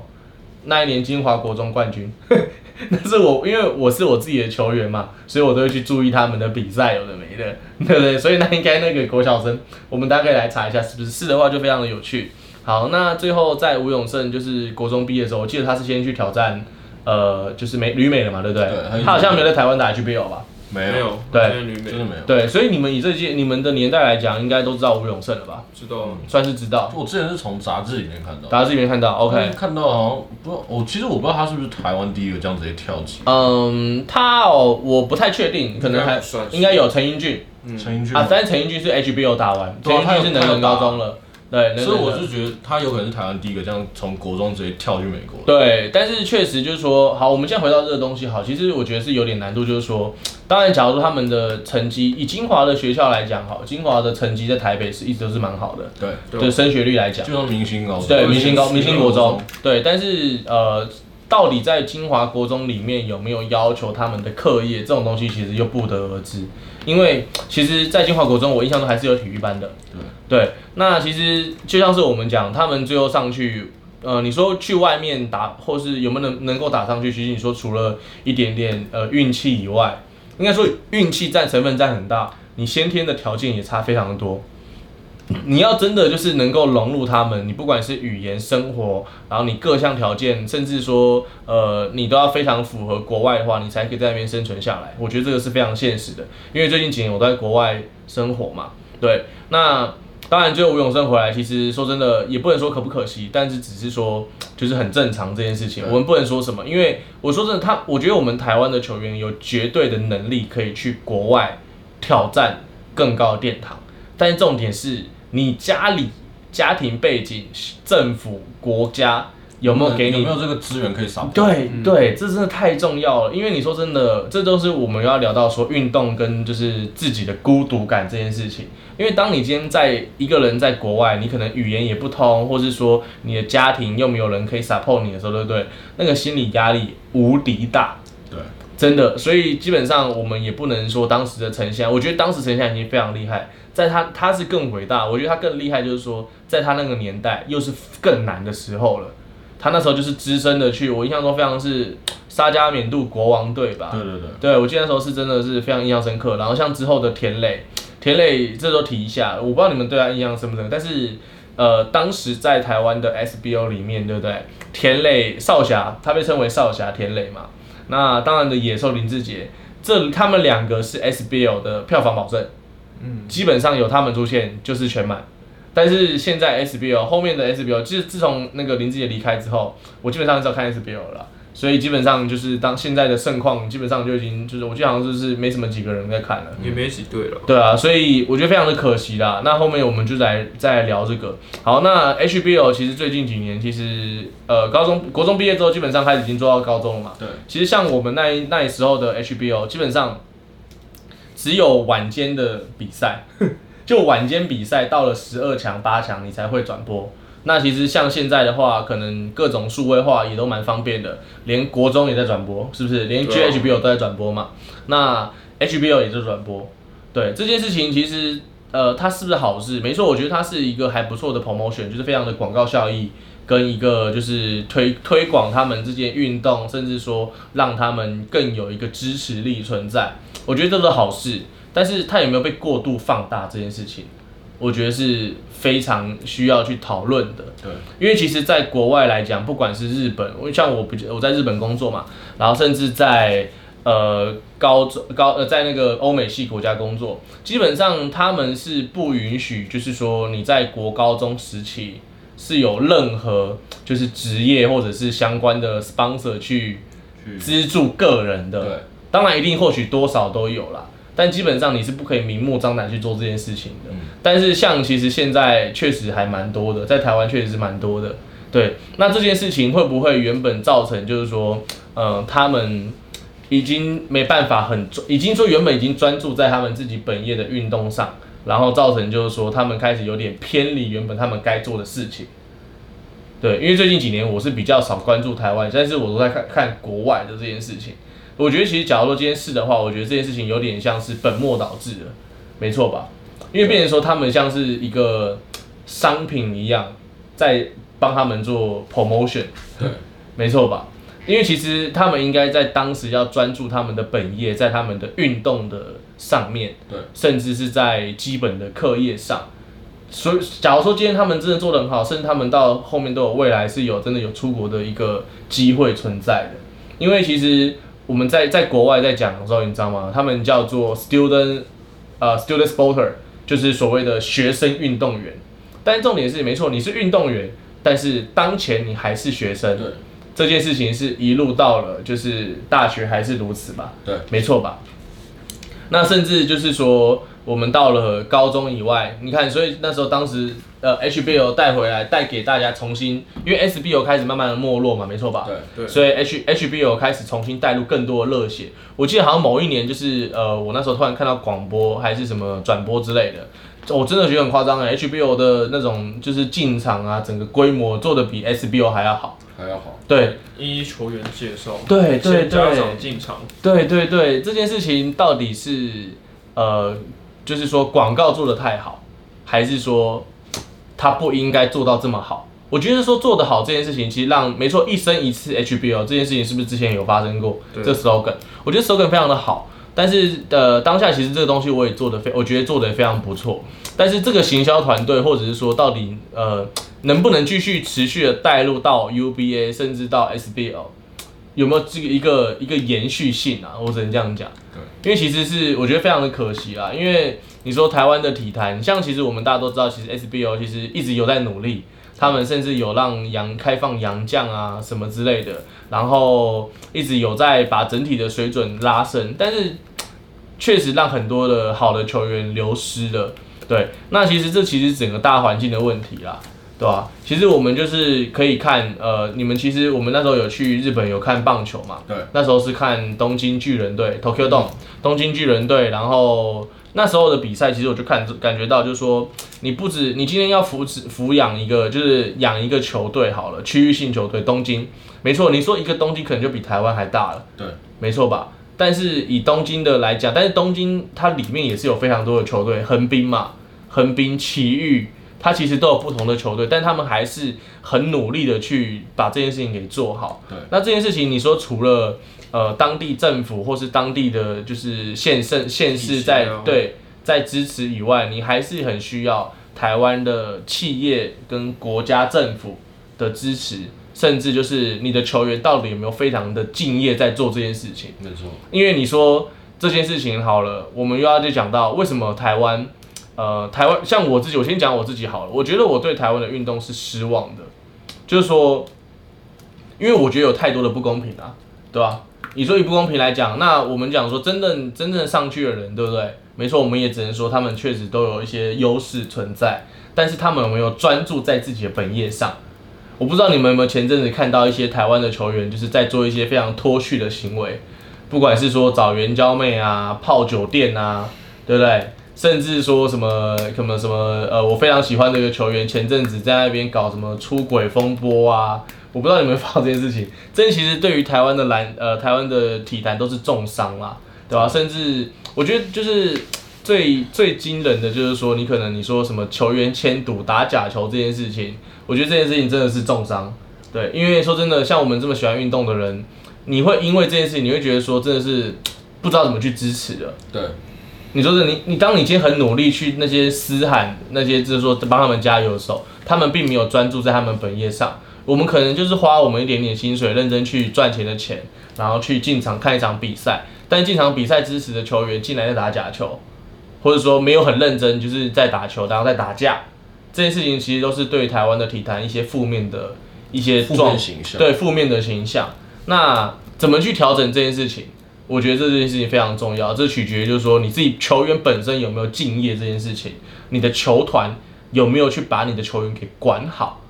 那一年金华国中冠军。那是我，因为我是我自己的球员嘛，所以我都会去注意他们的比赛，有的没的，对不对？所以那应该那个国小生，我们大概来查一下是不是？是的话就非常的有趣。好，那最后在吴永胜就是国中毕业的时候，我记得他是先去挑战，呃，就是美旅美了嘛，对不对？对。他好像没有在台湾打 h b o 吧？没有，对，真的没有。对，所以你们以这届你们的年代来讲，应该都知道吴永胜了吧？知道，算是知道。我之前是从杂志里面看到，杂志里面看到，OK，看到好像不，我其实我不知道他是不是台湾第一个这样直接跳级。嗯，他哦，我不太确定，可能还应该有陈英俊，陈英俊啊，但是陈英俊是 HBO 打完，陈英俊是能仁高中了。对，所以我是觉得他有可能是台湾第一个这样从国中直接跳去美国。对，但是确实就是说，好，我们现在回到这个东西，好，其实我觉得是有点难度，就是说，当然，假如说他们的成绩以金华的学校来讲，好，金华的成绩在台北是一直都是蛮好的，对，对，升学率来讲，就像明星高中，对，明星高，明星国中，对，但是呃。到底在金华国中里面有没有要求他们的课业这种东西，其实又不得而知。因为其实，在金华国中，我印象中还是有体育班的。对，对，那其实就像是我们讲，他们最后上去，呃，你说去外面打，或是有没有能能够打上去？其实你说除了一点点呃运气以外，应该说运气占成分占很大，你先天的条件也差非常的多。你要真的就是能够融入他们，你不管是语言、生活，然后你各项条件，甚至说，呃，你都要非常符合国外的话，你才可以在那边生存下来。我觉得这个是非常现实的，因为最近几年我都在国外生活嘛。对，那当然最后吴永生回来，其实说真的也不能说可不可惜，但是只是说就是很正常这件事情，我们不能说什么，因为我说真的，他我觉得我们台湾的球员有绝对的能力可以去国外挑战更高的殿堂，但是重点是。你家里家庭背景、政府、国家有没有给你有没有这个资源可以扫？对对，这真的太重要了。因为你说真的，这都是我们要聊到说运动跟就是自己的孤独感这件事情。因为当你今天在一个人在国外，你可能语言也不通，或是说你的家庭又没有人可以 support 你的时候，对不对？那个心理压力无敌大。对，真的。所以基本上我们也不能说当时的陈翔，我觉得当时陈翔已经非常厉害。在他他是更伟大，我觉得他更厉害，就是说，在他那个年代又是更难的时候了。他那时候就是资深的去，我印象中非常是沙加缅度国王队吧？对对对，对我记得那时候是真的是非常印象深刻。然后像之后的田磊，田磊这时候提一下，我不知道你们对他印象深不深，但是呃，当时在台湾的 SBO 里面，对不对？田磊少侠，他被称为少侠田磊嘛。那当然的野兽林志杰，这他们两个是 SBO 的票房保证。基本上有他们出现就是全满，但是现在 SBO 后面的 SBO，其实自从那个林志杰离开之后，我基本上很少看 SBO 了，所以基本上就是当现在的盛况，基本上就已经就是我记得好像就是没什么几个人在看了，也没几队了。对啊，所以我觉得非常的可惜啦。那后面我们就来再来聊这个。好，那 HBO 其实最近几年其实呃高中国中毕业之后，基本上开始已经做到高中了嘛。对，其实像我们那那时候的 HBO，基本上。只有晚间的比赛，就晚间比赛到了十二强、八强，你才会转播。那其实像现在的话，可能各种数位化也都蛮方便的，连国中也在转播，是不是？连 GHBO 都在转播嘛？那 HBO 也在转播。对这件事情，其实呃，它是不是好事？没错，我觉得它是一个还不错的 promotion，就是非常的广告效益。跟一个就是推推广他们之间运动，甚至说让他们更有一个支持力存在，我觉得这是好事。但是它有没有被过度放大这件事情，我觉得是非常需要去讨论的。对，因为其实在国外来讲，不管是日本，像我不我在日本工作嘛，然后甚至在呃高中高呃在那个欧美系国家工作，基本上他们是不允许，就是说你在国高中时期。是有任何就是职业或者是相关的 sponsor 去资助个人的，对，当然一定或许多少都有啦，但基本上你是不可以明目张胆去做这件事情的。嗯、但是像其实现在确实还蛮多的，在台湾确实是蛮多的。对，那这件事情会不会原本造成就是说，呃，他们已经没办法很专，已经说原本已经专注在他们自己本业的运动上。然后造成就是说，他们开始有点偏离原本他们该做的事情。对，因为最近几年我是比较少关注台湾，但是我都在看看国外的这件事情。我觉得其实假如说今天是的话，我觉得这件事情有点像是本末倒置的，没错吧？因为变成说他们像是一个商品一样，在帮他们做 promotion，对，没错吧？因为其实他们应该在当时要专注他们的本业，在他们的运动的上面，对，甚至是在基本的课业上。所以，假如说今天他们真的做得很好，甚至他们到后面都有未来是有真的有出国的一个机会存在的。因为其实我们在在国外在讲的时候，你知道吗？他们叫做 student，呃，student sporter，就是所谓的学生运动员。但重点是，没错，你是运动员，但是当前你还是学生。对。这件事情是一路到了，就是大学还是如此吧？对，没错吧？那甚至就是说，我们到了高中以外，你看，所以那时候当时呃 HBO 带回来，带给大家重新，因为 SBL 开始慢慢的没落嘛，没错吧？对对。所以 H HBO 开始重新带入更多的热血。我记得好像某一年就是呃，我那时候突然看到广播还是什么转播之类的，我真的觉得很夸张哎，HBO 的那种就是进场啊，整个规模做的比 SBO 还要好，还要好。对，一一球员介绍，对对对，家长进场，对对对，这件事情到底是呃。就是说广告做的太好，还是说他不应该做到这么好？我觉得说做得好这件事情，其实让没错，一生一次 HBO 这件事情是不是之前有发生过？这 slogan，我觉得 slogan 非常的好，但是呃当下其实这个东西我也做得非，我觉得做得也非常不错。但是这个行销团队或者是说到底呃能不能继续持续的带入到 UBA 甚至到 SBL？有没有这个一个一个延续性啊？我只能这样讲。对，因为其实是我觉得非常的可惜啦。因为你说台湾的体坛，像其实我们大家都知道，其实 SBL 其实一直有在努力，他们甚至有让洋开放洋将啊什么之类的，然后一直有在把整体的水准拉升，但是确实让很多的好的球员流失了。对，那其实这其实整个大环境的问题啦。对吧？其实我们就是可以看，呃，你们其实我们那时候有去日本有看棒球嘛？对，那时候是看东京巨人队 Tokyo Dome，东京巨人队。然后那时候的比赛，其实我就看感觉到，就是说，你不止你今天要扶持抚养一个，就是养一个球队好了，区域性球队，东京，没错，你说一个东京可能就比台湾还大了，对，没错吧？但是以东京的来讲，但是东京它里面也是有非常多的球队，横滨嘛，横滨、埼玉。他其实都有不同的球队，但他们还是很努力的去把这件事情给做好。对，那这件事情你说除了呃当地政府或是当地的就是县市县市在对在支持以外，你还是很需要台湾的企业跟国家政府的支持，甚至就是你的球员到底有没有非常的敬业在做这件事情？没错，因为你说这件事情好了，我们又要就讲到为什么台湾。呃，台湾像我自己，我先讲我自己好了。我觉得我对台湾的运动是失望的，就是说，因为我觉得有太多的不公平啊，对吧？你说以不公平来讲，那我们讲说真正真正上去的人，对不对？没错，我们也只能说他们确实都有一些优势存在，但是他们有没有专注在自己的本业上？我不知道你们有没有前阵子看到一些台湾的球员，就是在做一些非常脱序的行为，不管是说找援交妹啊、泡酒店啊，对不对？甚至说什么什么什么呃，我非常喜欢的一个球员，前阵子在那边搞什么出轨风波啊，我不知道你们发这件事情，这其实对于台湾的篮呃台湾的体坛都是重伤啦，对吧？甚至我觉得就是最最惊人的就是说，你可能你说什么球员签赌打假球这件事情，我觉得这件事情真的是重伤，对，因为说真的，像我们这么喜欢运动的人，你会因为这件事情，你会觉得说真的是不知道怎么去支持的，对。你说是你，你当你今天很努力去那些嘶喊那些，就是说帮他们加油的时候，他们并没有专注在他们本业上。我们可能就是花我们一点点薪水，认真去赚钱的钱，然后去进场看一场比赛。但进场比赛支持的球员进来在打假球，或者说没有很认真，就是在打球，然后在打架。这件事情其实都是对台湾的体坛一些负面的一些负面形象，对负面的形象。那怎么去调整这件事情？我觉得这件事情非常重要，这取决于就是说你自己球员本身有没有敬业这件事情，你的球团有没有去把你的球员给管好，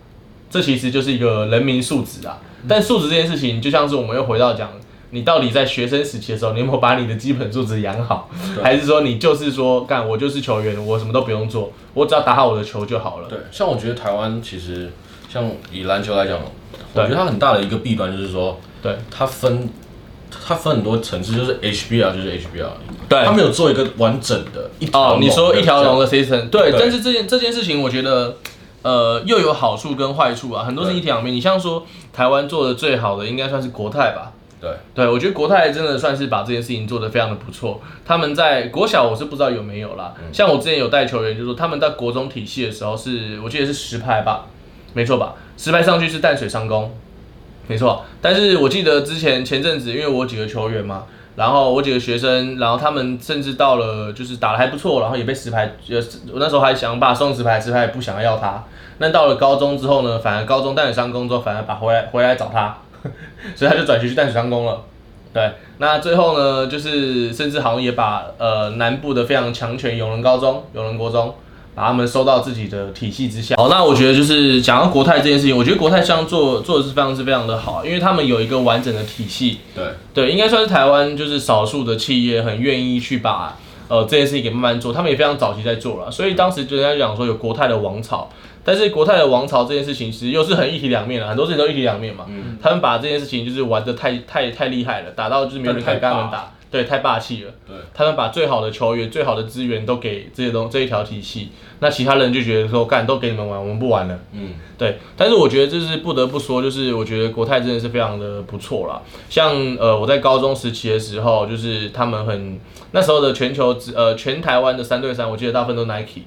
这其实就是一个人民素质啊。但素质这件事情，就像是我们又回到讲，你到底在学生时期的时候，你有没有把你的基本素质养好，还是说你就是说干我就是球员，我什么都不用做，我只要打好我的球就好了。对，像我觉得台湾其实像以篮球来讲，我觉得它很大的一个弊端就是说，对它分。它分很多层次，就是 HBL 就是 HBL，对，它没有做一个完整的一条。哦，你说一条龙的 season，对，对，但是这件这件事情，我觉得，呃，又有好处跟坏处啊，很多是一体两面。你像说台湾做的最好的，应该算是国泰吧？对，对我觉得国泰真的算是把这件事情做得非常的不错。他们在国小我是不知道有没有啦，像我之前有带球员，就是说他们在国中体系的时候是，我记得是十排吧，没错吧？十排上去是淡水上工。没错，但是我记得之前前阵子，因为我几个球员嘛，然后我几个学生，然后他们甚至到了就是打得还不错，然后也被石牌，呃，我那时候还想把送石牌，石牌也不想要他。那到了高中之后呢，反而高中淡水商工之后，反而把回来回来找他，所以他就转学去淡水商工了。对，那最后呢，就是甚至好像也把呃南部的非常强权永仁高中、永仁国中。把他们收到自己的体系之下。好，那我觉得就是讲到国泰这件事情，我觉得国泰这样做做的是非常是非常的好，因为他们有一个完整的体系。对对，应该算是台湾就是少数的企业很愿意去把呃这件事情给慢慢做，他们也非常早期在做了，所以当时就人家讲说有国泰的王朝，但是国泰的王朝这件事情其实又是很一体两面的，很多事情都一体两面嘛。嗯。他们把这件事情就是玩的太太太厉害了，打到就是没有人敢跟他们打。对，太霸气了。对，他们把最好的球员、最好的资源都给这些东这一条体系，那其他人就觉得说，干都给你们玩，我们不玩了。嗯，对。但是我觉得这是不得不说，就是我觉得国泰真的是非常的不错啦。像呃，我在高中时期的时候，就是他们很那时候的全球呃全台湾的三对三，我记得大部分都 Nike，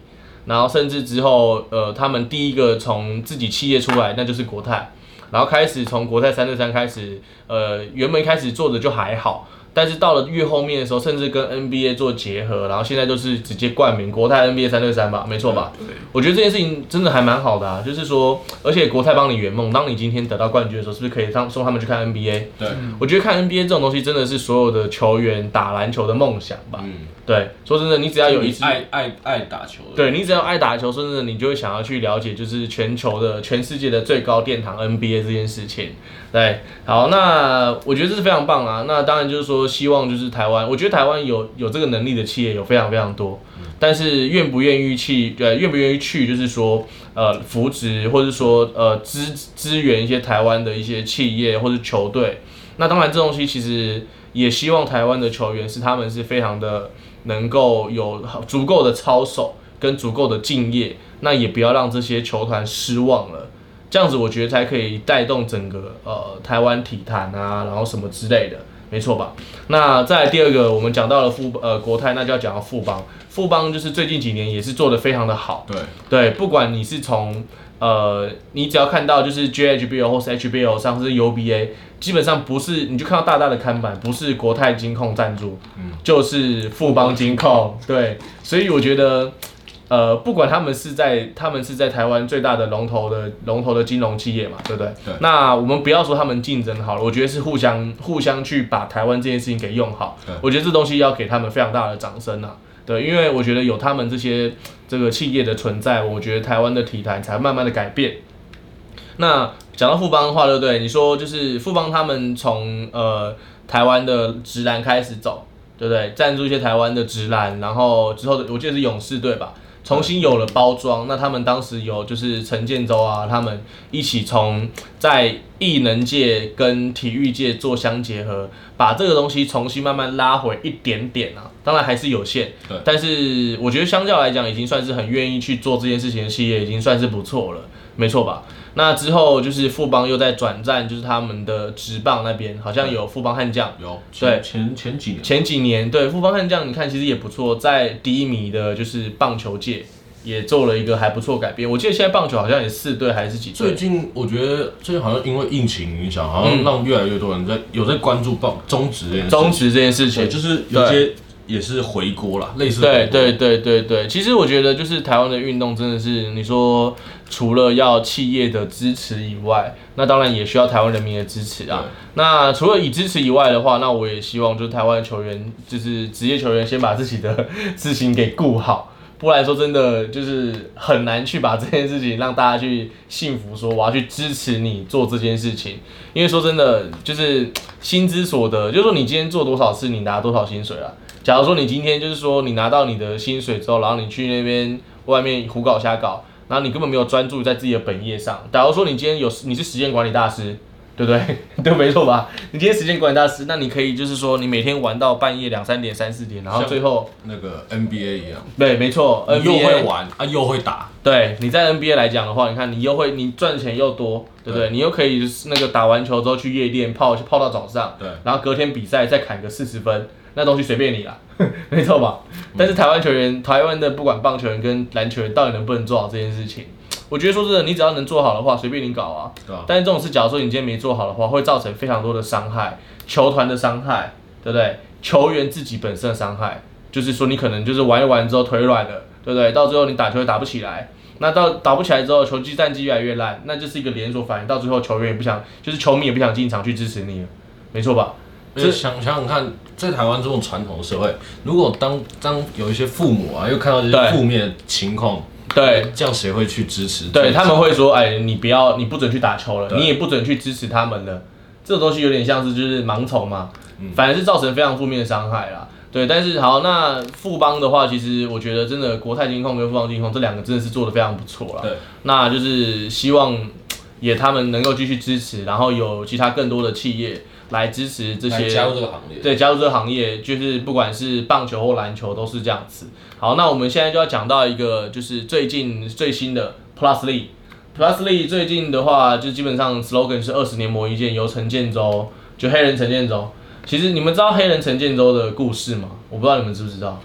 然后甚至之后呃，他们第一个从自己企业出来，那就是国泰，然后开始从国泰三对三开始，呃，原本开始做的就还好。但是到了越后面的时候，甚至跟 NBA 做结合，然后现在就是直接冠名国泰 NBA 三对三吧，没错吧？对，我觉得这件事情真的还蛮好的啊，就是说，而且国泰帮你圆梦，当你今天得到冠军的时候，是不是可以让送他们去看 NBA？对，我觉得看 NBA 这种东西真的是所有的球员打篮球的梦想吧。嗯，对，说真的，你只要有一次爱爱爱打球，对，你只要爱打球，说真的，你就会想要去了解，就是全球的全世界的最高殿堂 NBA 这件事情。对，好，那我觉得这是非常棒啊。那当然就是说，希望就是台湾，我觉得台湾有有这个能力的企业有非常非常多，但是愿不愿意去，呃，愿不愿意去，就是说，呃，扶植或者说，呃，支支援一些台湾的一些企业或者球队。那当然，这东西其实也希望台湾的球员是他们是非常的能够有足够的操守跟足够的敬业，那也不要让这些球团失望了。这样子我觉得才可以带动整个呃台湾体坛啊，然后什么之类的，没错吧？那再来第二个，我们讲到了富呃国泰，那就要讲到富邦。富邦就是最近几年也是做得非常的好。对对，不管你是从呃你只要看到就是 JHBL 或是 HBL 上是 UBA，基本上不是你就看到大大的看板，不是国泰金控赞助，嗯，就是富邦金控。对，所以我觉得。呃，不管他们是在，他们是在台湾最大的龙头的龙头的金融企业嘛，对不对？对。那我们不要说他们竞争好了，我觉得是互相互相去把台湾这件事情给用好。对。我觉得这东西要给他们非常大的掌声呐。对，因为我觉得有他们这些这个企业的存在，我觉得台湾的体坛才慢慢的改变。那讲到富邦的话，对不对？你说就是富邦他们从呃台湾的直男开始走，对不对？赞助一些台湾的直男，然后之后的我记得是勇士队吧。重新有了包装，那他们当时有就是陈建州啊，他们一起从在艺能界跟体育界做相结合，把这个东西重新慢慢拉回一点点啊，当然还是有限，对，但是我觉得相较来讲，已经算是很愿意去做这件事情的企业，已经算是不错了，没错吧？那之后就是富邦又在转战，就是他们的职棒那边好像有富邦悍将，有对前前几年前几年对富邦悍将，你看其实也不错，在低迷的就是棒球界也做了一个还不错改变。我记得现在棒球好像也四队还是几队？最近我觉得最近好像因为疫情影响，好像让越来越多人在有在关注棒中职这件事中职这件事情，就是有些。也是回锅了，类似对对对对对，其实我觉得就是台湾的运动真的是，你说除了要企业的支持以外，那当然也需要台湾人民的支持啊。那除了以支持以外的话，那我也希望就是台湾球员，就是职业球员先把自己的事情给顾好，不然说真的就是很难去把这件事情让大家去信服，说我要去支持你做这件事情，因为说真的就是薪资所得，就是说你今天做多少次，你拿多少薪水啊。假如说你今天就是说你拿到你的薪水之后，然后你去那边外面胡搞瞎搞，然后你根本没有专注在自己的本业上。假如说你今天有你是时间管理大师，对不对？对，没错吧？你今天时间管理大师，那你可以就是说你每天玩到半夜两三点、三四点，然后最后那个 NBA 一样。对，没错，NBA 又会玩啊，又会打。对，你在 NBA 来讲的话，你看你又会你赚钱又多，对不对？对你又可以那个打完球之后去夜店泡泡到早上，对，然后隔天比赛再砍个四十分。那东西随便你啦，没错吧？但是台湾球员，台湾的不管棒球员跟篮球员，到底能不能做好这件事情？我觉得说真的，你只要能做好的话，随便你搞啊。啊。但是这种事，假如说你今天没做好的话，会造成非常多的伤害，球团的伤害，对不对？球员自己本身的伤害，就是说你可能就是玩一玩之后腿软了，对不对？到最后你打球也打不起来，那到打不起来之后，球技战绩越来越烂，那就是一个连锁反应，到最后球员也不想，就是球迷也不想进场去支持你了，没错吧？这想想想看，在台湾这种传统的社会，如果当当有一些父母啊，又看到这些负面的情况，对，这样谁会去支持？对，他们会说，哎，你不要，你不准去打球了，你也不准去支持他们了。这个东西有点像是就是盲从嘛，反而是造成非常负面的伤害啦。对，但是好，那富邦的话，其实我觉得真的国泰金控跟富邦金控这两个真的是做得非常不错了。对，那就是希望也他们能够继续支持，然后有其他更多的企业来支持这些加入这个行业。对，加入这个行业，就是不管是棒球或篮球都是这样子。好，那我们现在就要讲到一个就是最近最新的 Plus League。Plus League 最近的话，就基本上 slogan 是二十年磨一剑，由陈建州，就黑人陈建州。其实你们知道黑人陈建州的故事吗？我不知道你们知不知道。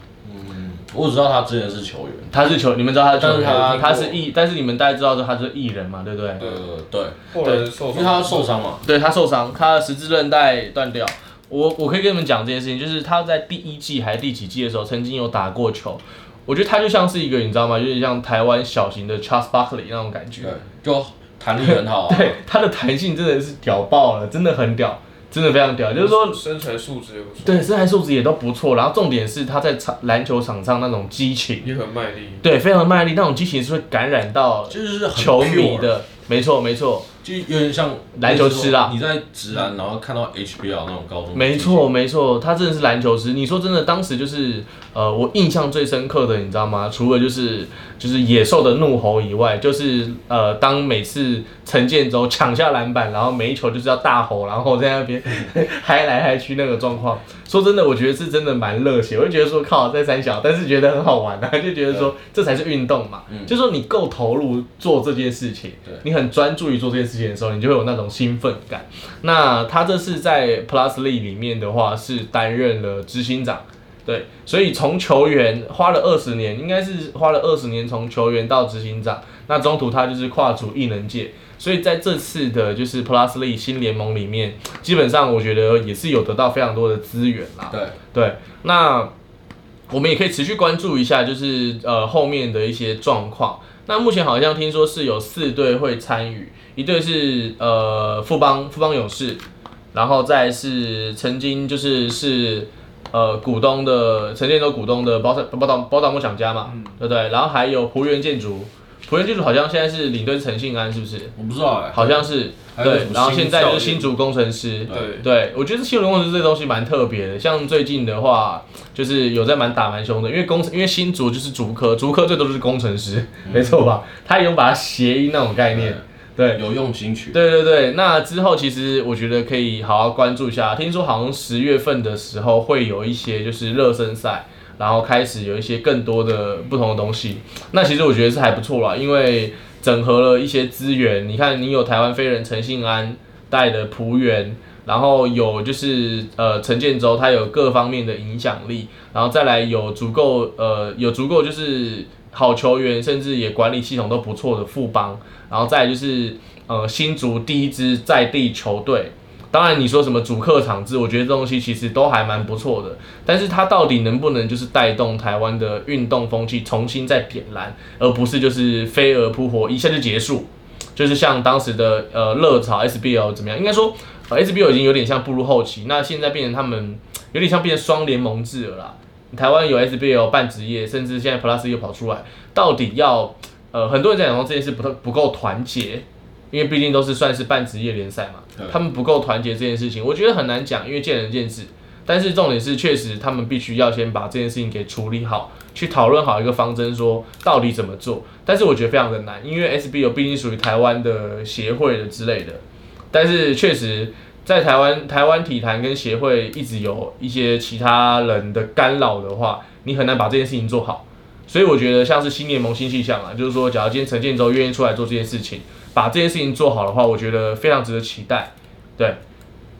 嗯，我只知道他之前是球员，他是球，你们知道他是球员，他，他是艺，但是你们大家知道说他是艺人嘛，对不对？对对对。对，因为他受伤嘛。对，他受伤，他的十字韧带断掉。我我可以跟你们讲这件事情，就是他在第一季还是第几季的时候，曾经有打过球。我觉得他就像是一个，你知道吗？有点像台湾小型的 Charles Barkley 那种感觉，对，就弹力很好啊。对，他的弹性真的是屌爆了，真的很屌，真的非常屌。就是说身材素质也不错，对，身材素质也都不错。然后重点是他在场篮球场上那种激情也很卖力，对，非常卖力，那种激情是会感染到就是球迷的，没错没错。就有点像篮球师啦，你在直男，然后看到 HBL 那种高中。没错没错，他真的是篮球师。你说真的，当时就是呃，我印象最深刻的，你知道吗？除了就是就是野兽的怒吼以外，就是呃，当每次陈建州抢下篮板，然后每一球就是要大吼，然后在那边 嗨来嗨去那个状况。说真的，我觉得是真的蛮热血。我就觉得说靠，在三小，但是觉得很好玩啊，就觉得说这才是运动嘛。嗯，就说你够投入做这件事情，对，你很专注于做这件事情的时候，你就会有那种兴奋感。那他这次在 Plus League 里面的话，是担任了执行长，对，所以从球员花了二十年，应该是花了二十年从球员到执行长。那中途他就是跨足艺能界。所以在这次的就是 Plus League 新联盟里面，基本上我觉得也是有得到非常多的资源啦。对对，那我们也可以持续关注一下，就是呃后面的一些状况。那目前好像听说是有四队会参与，一队是呃富邦富邦勇士，然后再是曾经就是是呃股东的陈建州股东的宝岛宝岛宝岛梦想家嘛，嗯、对不对？然后还有璞园建筑。璞园建筑好像现在是领队陈信安，是不是？我不知道哎、欸，好像是对。然后现在就是新竹工程师，对对。我觉得新竹工程师这东西蛮特别的，像最近的话，就是有在蛮打蛮凶的，因为工因为新竹就是竹科，竹科最多就是工程师，嗯、没错吧？他有把它谐音那种概念，对，对有用心取。对对对，那之后其实我觉得可以好好关注一下，听说好像十月份的时候会有一些就是热身赛。然后开始有一些更多的不同的东西，那其实我觉得是还不错啦，因为整合了一些资源。你看，你有台湾飞人陈信安带的璞园，然后有就是呃陈建州，他有各方面的影响力，然后再来有足够呃有足够就是好球员，甚至也管理系统都不错的富邦，然后再就是呃新竹第一支在地球队。当然，你说什么主客场制，我觉得这东西其实都还蛮不错的。但是它到底能不能就是带动台湾的运动风气重新再点燃，而不是就是飞蛾扑火一下就结束？就是像当时的呃热潮 SBL 怎么样？应该说呃 SBL 已经有点像步入后期，那现在变成他们有点像变成双联盟制了啦。台湾有 SBL 半职业，甚至现在 Plus 又跑出来，到底要呃很多人在讲说这件事不不够团结。因为毕竟都是算是半职业联赛嘛，他们不够团结这件事情，我觉得很难讲，因为见仁见智。但是重点是，确实他们必须要先把这件事情给处理好，去讨论好一个方针，说到底怎么做。但是我觉得非常的难，因为 SBL 毕竟属于台湾的协会的之类的。但是确实，在台湾台湾体坛跟协会一直有一些其他人的干扰的话，你很难把这件事情做好。所以我觉得像是新联盟新气象啊，就是说，假如今天陈建州愿意出来做这件事情。把这件事情做好的话，我觉得非常值得期待。对，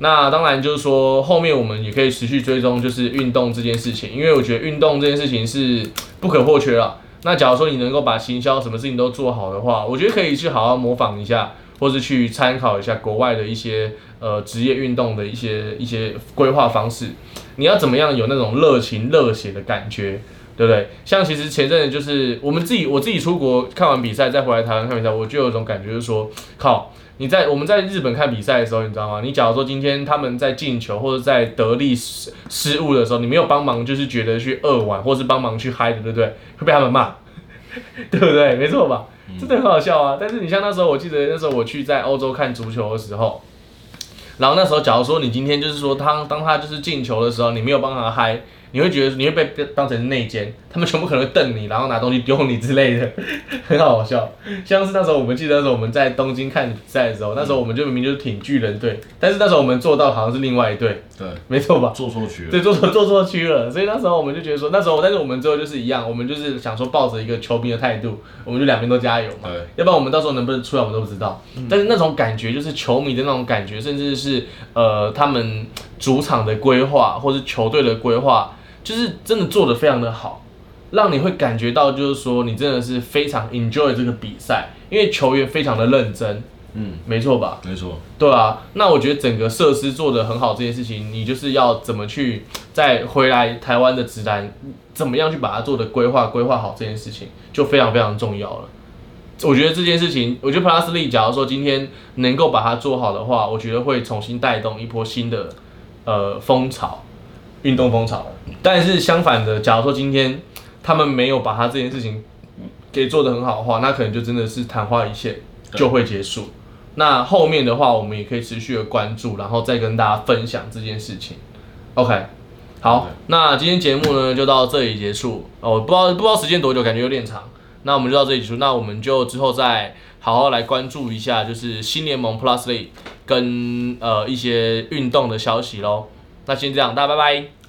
那当然就是说，后面我们也可以持续追踪，就是运动这件事情，因为我觉得运动这件事情是不可或缺了。那假如说你能够把行销什么事情都做好的话，我觉得可以去好好模仿一下，或是去参考一下国外的一些呃职业运动的一些一些规划方式。你要怎么样有那种热情热血的感觉？对不对？像其实前阵子就是我们自己，我自己出国看完比赛再回来台湾看比赛，我就有一种感觉，就是说，靠，你在我们在日本看比赛的时候，你知道吗？你假如说今天他们在进球或者在得力失失误的时候，你没有帮忙，就是觉得去扼腕，或是帮忙去嗨的，对不对？会被他们骂，对不对？没错吧？真的很好笑啊！但是你像那时候，我记得那时候我去在欧洲看足球的时候，然后那时候假如说你今天就是说他当他就是进球的时候，你没有帮他嗨。你会觉得你会被当成内奸，他们全部可能会瞪你，然后拿东西丢你之类的，很好笑。像是那时候我们记得那时候我们在东京看比赛的时候，那时候我们就明明就是挺巨人队，但是那时候我们做到好像是另外一队，对，没错吧？做错区了，对，做错做错区了。所以那时候我们就觉得说，那时候但是我们最后就是一样，我们就是想说抱着一个球迷的态度，我们就两边都加油嘛。对，要不然我们到时候能不能出来我们都不知道。嗯、但是那种感觉就是球迷的那种感觉，甚至是呃他们主场的规划或是球队的规划。就是真的做得非常的好，让你会感觉到，就是说你真的是非常 enjoy 这个比赛，因为球员非常的认真，嗯，没错吧？没错，对啊。那我觉得整个设施做得很好，这件事情，你就是要怎么去再回来台湾的直男，怎么样去把它做的规划规划好这件事情，就非常非常重要了。我觉得这件事情，我觉得 Plus League 假如说今天能够把它做好的话，我觉得会重新带动一波新的呃风潮。运动风潮，但是相反的，假如说今天他们没有把他这件事情给做得很好的话，那可能就真的是昙花一现就会结束。那后面的话，我们也可以持续的关注，然后再跟大家分享这件事情。OK，好，那今天节目呢就到这里结束。哦，不知道不知道时间多久，感觉有点长。那我们就到这里结束，那我们就之后再好好来关注一下，就是新联盟 Plus League 跟呃一些运动的消息喽。那先这样，大家拜拜。